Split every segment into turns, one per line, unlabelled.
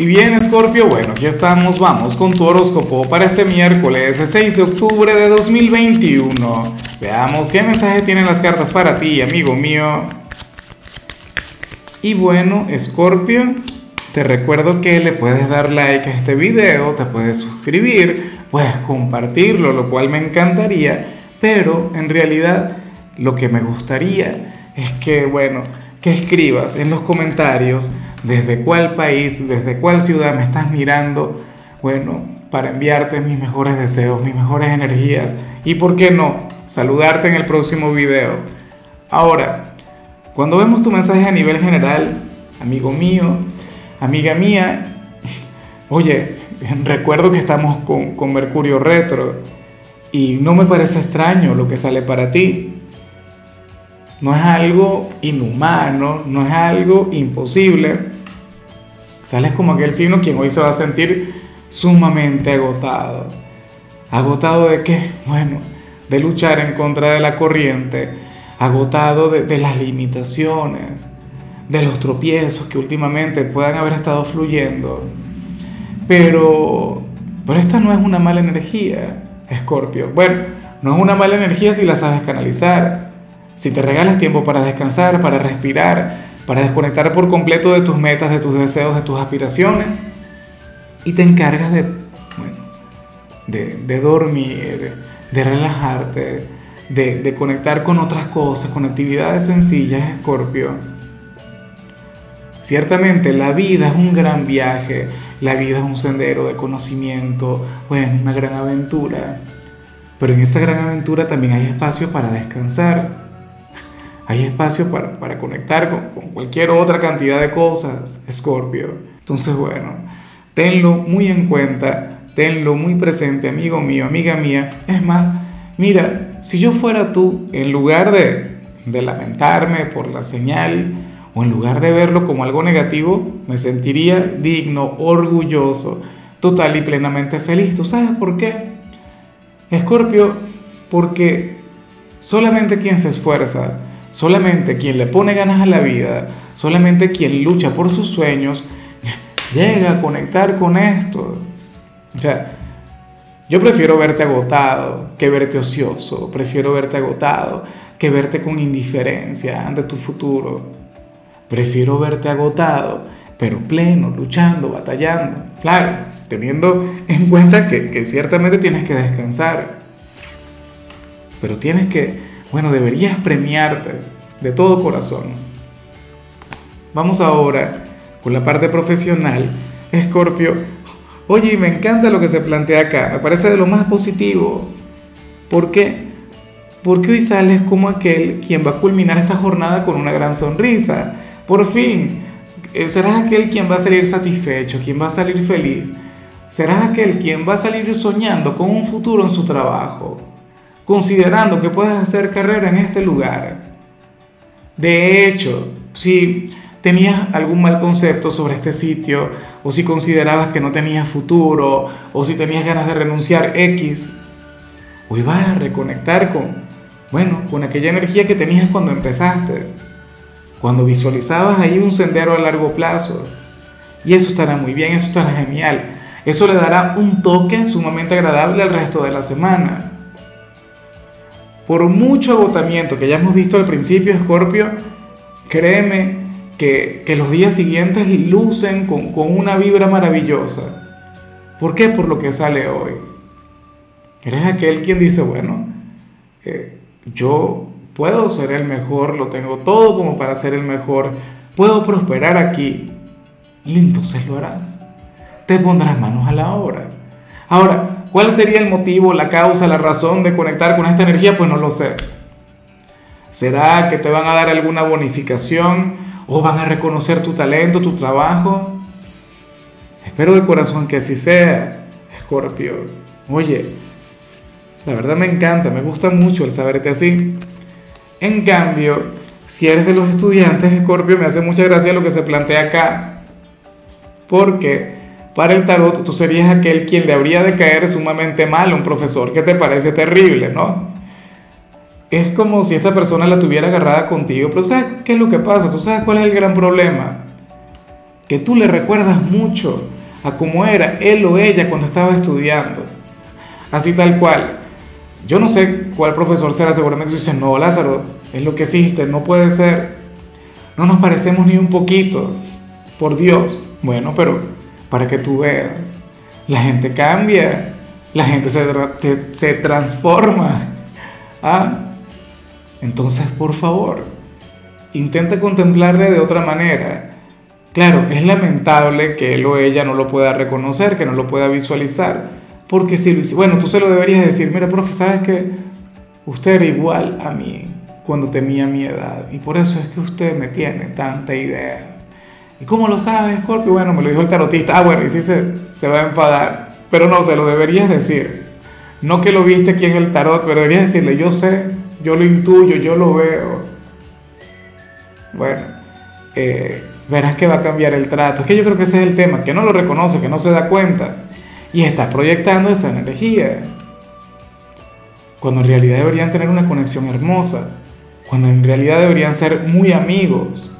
Y bien, Scorpio, bueno, aquí estamos, vamos con tu horóscopo para este miércoles 6 de octubre de 2021. Veamos qué mensaje tienen las cartas para ti, amigo mío. Y bueno, Scorpio, te recuerdo que le puedes dar like a este video, te puedes suscribir, puedes compartirlo, lo cual me encantaría, pero en realidad lo que me gustaría es que, bueno, que escribas en los comentarios desde cuál país, desde cuál ciudad me estás mirando, bueno, para enviarte mis mejores deseos, mis mejores energías y, ¿por qué no?, saludarte en el próximo video. Ahora, cuando vemos tu mensaje a nivel general, amigo mío, amiga mía, oye, recuerdo que estamos con, con Mercurio retro y no me parece extraño lo que sale para ti no es algo inhumano, no es algo imposible. Sales como aquel signo quien hoy se va a sentir sumamente agotado. ¿Agotado de qué? Bueno, de luchar en contra de la corriente, agotado de, las limitaciones, de los tropiezos que últimamente puedan haber estado fluyendo. Pero, pero esta no es una mala energía, Escorpio. Bueno, no es una mala energía si la sabes canalizar si te regalas tiempo para descansar, para respirar, para desconectar por completo de tus metas, de tus deseos, de tus aspiraciones, y te encargas de, de, dormir, de relajarte, de, conectar con otras cosas, con actividades sencillas, Escorpio. Ciertamente la vida es un gran viaje, la vida es un sendero de conocimiento, bueno, una gran aventura. Pero en esa gran aventura también hay espacio para descansar, hay espacio para, conectar con, cualquier otra cantidad de cosas, Escorpio. Entonces, bueno, tenlo muy en cuenta, tenlo muy presente, amigo mío, amiga mía. Es más, mira, si yo fuera tú, en lugar de, de lamentarme por la señal, o en lugar de verlo como algo negativo, me sentiría digno, orgulloso, total y plenamente feliz. ¿Tú sabes por qué? Escorpio, porque solamente quien se esfuerza, Solamente quien le pone ganas a la vida, solamente quien lucha por sus sueños, llega a conectar con esto. O sea, yo prefiero verte agotado que verte ocioso, prefiero verte agotado que verte con indiferencia ante tu futuro. Prefiero verte agotado, pero pleno, luchando, batallando. Claro, teniendo en cuenta que, que ciertamente tienes que descansar, pero tienes que bueno, deberías premiarte de todo corazón. Vamos ahora con la parte profesional. Escorpio, oye, me encanta lo que se plantea acá, me parece de lo más positivo. ¿Por qué? Porque hoy sales como aquel quien va a culminar esta jornada con una gran sonrisa. Por fin, eh, serás aquel quien va a salir satisfecho, quien va a salir feliz. Serás aquel quien va a salir soñando con un futuro en su trabajo considerando que puedes hacer carrera en este lugar. De hecho, si tenías algún mal concepto sobre este sitio, o si considerabas que no tenías futuro, o si tenías ganas de renunciar X, hoy vas a reconectar con, bueno, con aquella energía que tenías cuando empezaste, cuando visualizabas ahí un sendero a largo plazo. Y eso estará muy bien, eso estará genial. Eso le dará un toque sumamente agradable al resto de la semana. Por mucho agotamiento que ya hemos visto al principio, Scorpio, créeme que, los días siguientes lucen con, una vibra maravillosa. ¿Por qué? Por lo que sale hoy. Eres aquel quien dice, bueno, eh, yo puedo ser el mejor, lo tengo todo como para ser el mejor, puedo prosperar aquí. Y entonces lo harás. Te pondrás manos a la obra. Ahora, ¿Cuál sería el motivo, la causa, la razón de conectar con esta energía? Pues no lo sé. ¿Será que te van a dar alguna bonificación o van a reconocer tu talento, tu trabajo? Espero de corazón que así sea, Escorpio. Oye, la verdad me encanta, me gusta mucho el saberte así. En cambio, si eres de los estudiantes, Escorpio, me hace mucha gracia lo que se plantea acá. Porque para el tarot, tú serías aquel quien le habría de caer sumamente mal a un profesor que te parece terrible, ¿no? Es como si esta persona la tuviera agarrada contigo, pero ¿sabes qué es lo que pasa? ¿Tú sabes cuál es el gran problema? que tú le recuerdas mucho a cómo era él o ella cuando estaba estudiando. Así tal cual. Yo no sé cuál profesor será, seguramente tú dices, no, Lázaro, es lo que existe, no puede ser. No nos parecemos ni un poquito, por Dios. Bueno, pero para que tú veas, la gente cambia, la gente se, se, transforma. ¿Ah? Entonces, por favor, intenta contemplarle de otra manera. Claro, es lamentable que él o ella no lo pueda reconocer, que no lo pueda visualizar, porque si lo bueno, tú se lo deberías decir, mira, profe, ¿sabes que Usted era igual a mí cuando tenía mi edad, y por eso es que usted me tiene tanta idea. ¿Y cómo lo sabe, Scorpio? Bueno, me lo dijo el tarotista. Ah, bueno, y sí se, se va a enfadar, pero no, se lo deberías decir. No que lo viste aquí en el tarot, pero deberías decirle, yo sé, yo lo intuyo, yo lo veo. Bueno, eh, verás que va a cambiar el trato. Es que yo creo que ese es el tema, que no lo reconoce, que no se da cuenta y está proyectando esa energía. Cuando en realidad deberían tener una conexión hermosa, cuando en realidad deberían ser muy amigos.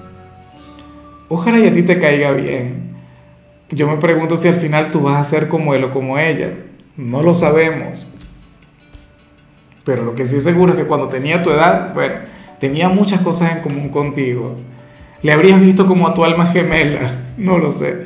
Ojalá y a ti te caiga bien. Yo me pregunto si al final tú vas a ser como él o como ella. No lo sabemos. Pero lo que sí es seguro es que cuando tenía tu edad, bueno, tenía muchas cosas en común contigo le habrías visto como a tu alma gemela, no lo sé.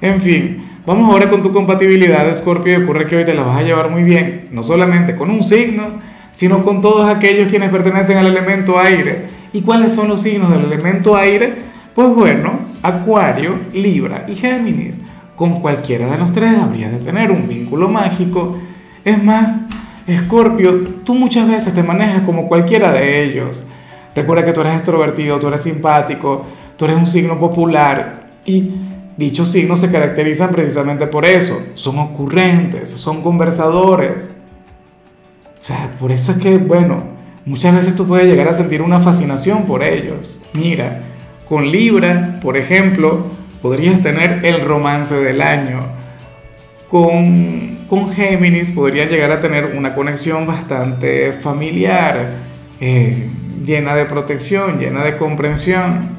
En fin, vamos ahora con tu compatibilidad, Scorpio, y ocurre que hoy te la vas a llevar muy bien, no solamente con un signo, sino con todos aquellos quienes pertenecen al elemento aire. ¿Y cuáles son los signos del elemento aire? Pues bueno, Acuario, Libra y Géminis. Con cualquiera de los tres habrías de tener un vínculo mágico. Es más, Escorpio, tú muchas veces te manejas como cualquiera de ellos. Recuerda que tú eres extrovertido, tú eres simpático, tú eres un signo popular y dichos signos se caracterizan precisamente por eso. Son ocurrentes, son conversadores. O sea, por eso es que, bueno, muchas veces tú puedes llegar a sentir una fascinación por ellos. Mira, con Libra, por ejemplo, podrías tener el romance del año. Con, con Géminis podrías llegar a tener una conexión bastante familiar. Eh, llena de protección, llena de comprensión.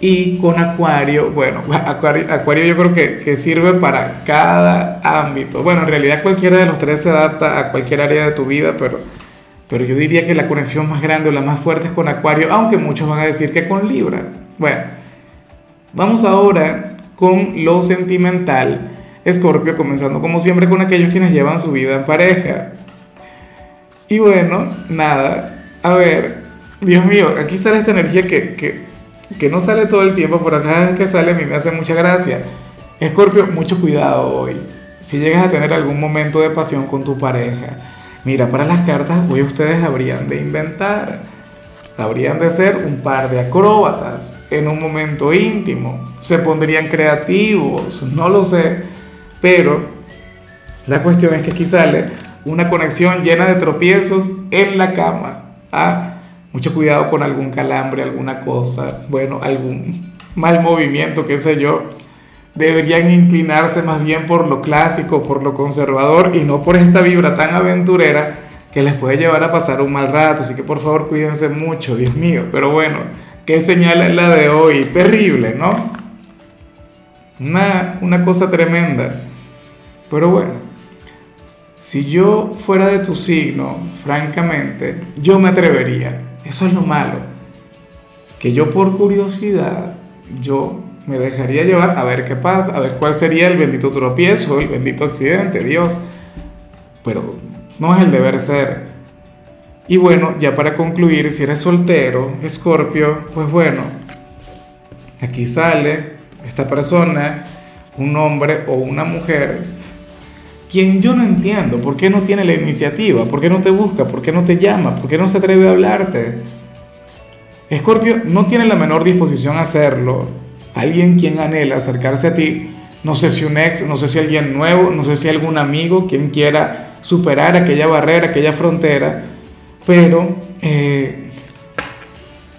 Y con Acuario, bueno, Acuario, yo creo que, que, sirve para cada ámbito. Bueno, en realidad cualquiera de los tres se adapta a cualquier área de tu vida, pero, pero yo diría que la conexión más grande o la más fuerte es con Acuario, aunque muchos van a decir que con Libra. Bueno, vamos ahora con lo sentimental. Escorpio, comenzando como siempre con aquellos quienes llevan su vida en pareja. Y bueno, nada, a ver, Dios mío, aquí sale esta energía que, no sale todo el tiempo, pero cada vez que sale a mí me hace mucha gracia. Escorpio, mucho cuidado hoy. Si llegas a tener algún momento de pasión con tu pareja, mira, para las cartas hoy ustedes habrían de inventar, habrían de ser un par de acróbatas en un momento íntimo, se pondrían creativos, no lo sé, pero la cuestión es que aquí sale una conexión llena de tropiezos en la cama. Ah, mucho cuidado con algún calambre, alguna cosa, bueno, algún mal movimiento, qué sé yo. Deberían inclinarse más bien por lo clásico, por lo conservador y no por esta vibra tan aventurera que les puede llevar a pasar un mal rato. Así que por favor cuídense mucho, Dios mío. Pero bueno, qué señal es la de hoy. Terrible, ¿no? Una, una cosa tremenda. Pero bueno, si yo fuera de tu signo, francamente, yo me atrevería. Eso es lo malo. Que yo por curiosidad, yo me dejaría llevar a ver qué pasa, a ver cuál sería el bendito tropiezo, el bendito accidente, Dios. Pero no es el deber ser. Y bueno, ya para concluir, si eres soltero, escorpio, pues bueno, aquí sale esta persona, un hombre o una mujer quien yo no entiendo, ¿por qué no tiene la iniciativa? ¿Por qué no te busca? ¿Por qué no te llama? ¿Por qué no se atreve a hablarte? Escorpio no tiene la menor disposición a hacerlo. Alguien quien anhela acercarse a ti, no sé si un ex, no sé si alguien nuevo, no sé si algún amigo quien quiera superar aquella barrera, aquella frontera, pero eh,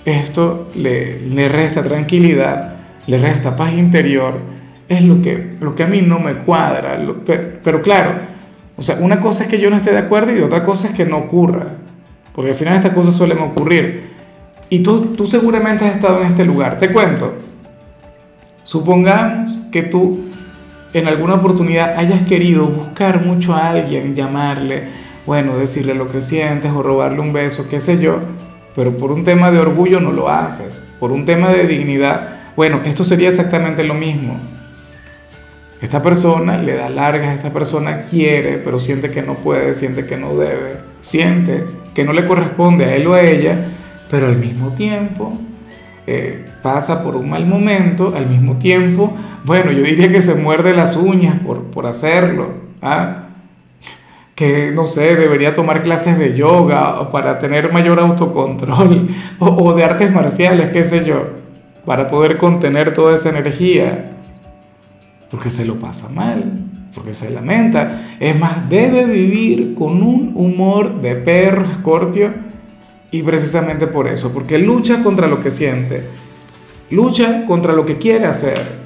esto le, le resta tranquilidad, le resta paz interior es lo que, lo que a mí no me cuadra. pero, claro, o sea, una cosa es que yo no esté de acuerdo y otra cosa es que no ocurra. Porque al final estas cosas suelen ocurrir. Y tú, tú seguramente has estado en este lugar. Te cuento. Supongamos que tú en alguna oportunidad hayas querido buscar mucho a alguien, llamarle, bueno, decirle lo que sientes o robarle un beso, qué sé yo, pero por un tema de orgullo no lo haces, por un tema de dignidad, bueno, esto sería exactamente lo mismo. Esta persona le da largas, esta persona quiere, pero siente que no puede, siente que no debe, siente que no le corresponde a él o a ella, pero al mismo tiempo eh, pasa por un mal momento, al mismo tiempo, bueno, yo diría que se muerde las uñas por, por hacerlo, ¿ah? que no sé, debería tomar clases de yoga para tener mayor autocontrol o, o de artes marciales, qué sé yo, para poder contener toda esa energía, porque se lo pasa mal, porque se lamenta. Es más, debe vivir con un humor de perro, escorpio, y precisamente por eso, porque lucha contra lo que siente, lucha contra lo que quiere hacer.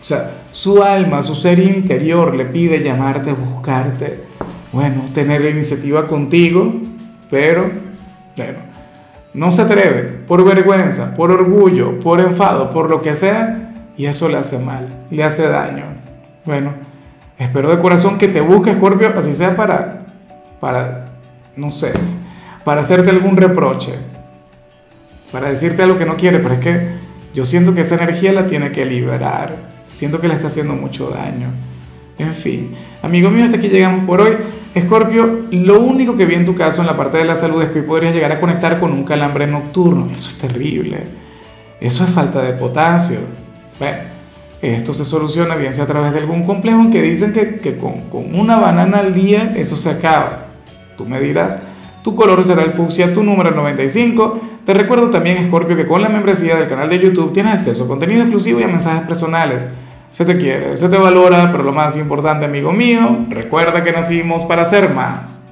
O sea, su alma, su ser interior le pide llamarte, buscarte, bueno, tener la iniciativa contigo, pero, bueno, no se atreve, por vergüenza, por orgullo, por enfado, por lo que sea, y eso le hace mal, le hace daño. Bueno, espero de corazón que te busque, Scorpio, así sea para, para, no sé, para hacerte algún reproche, para decirte algo que no quiere, pero es que yo siento que esa energía la tiene que liberar, siento que le está haciendo mucho daño. En fin, amigo mío, hasta aquí llegamos por hoy. Escorpio, lo único que vi en tu caso en la parte de la salud es que hoy podrías llegar a conectar con un calambre nocturno. Eso es terrible. Eso es falta de potasio. Esto se soluciona bien sea a través de algún complejo en que dicen que, que con, con una banana al día eso se acaba. Tú me dirás, tu color será el fucsia, tu número 95. Te recuerdo también, Scorpio, que con la membresía del canal de YouTube tienes acceso a contenido exclusivo y a mensajes personales. Se te quiere, se te valora, pero lo más importante, amigo mío, recuerda que nacimos para ser más.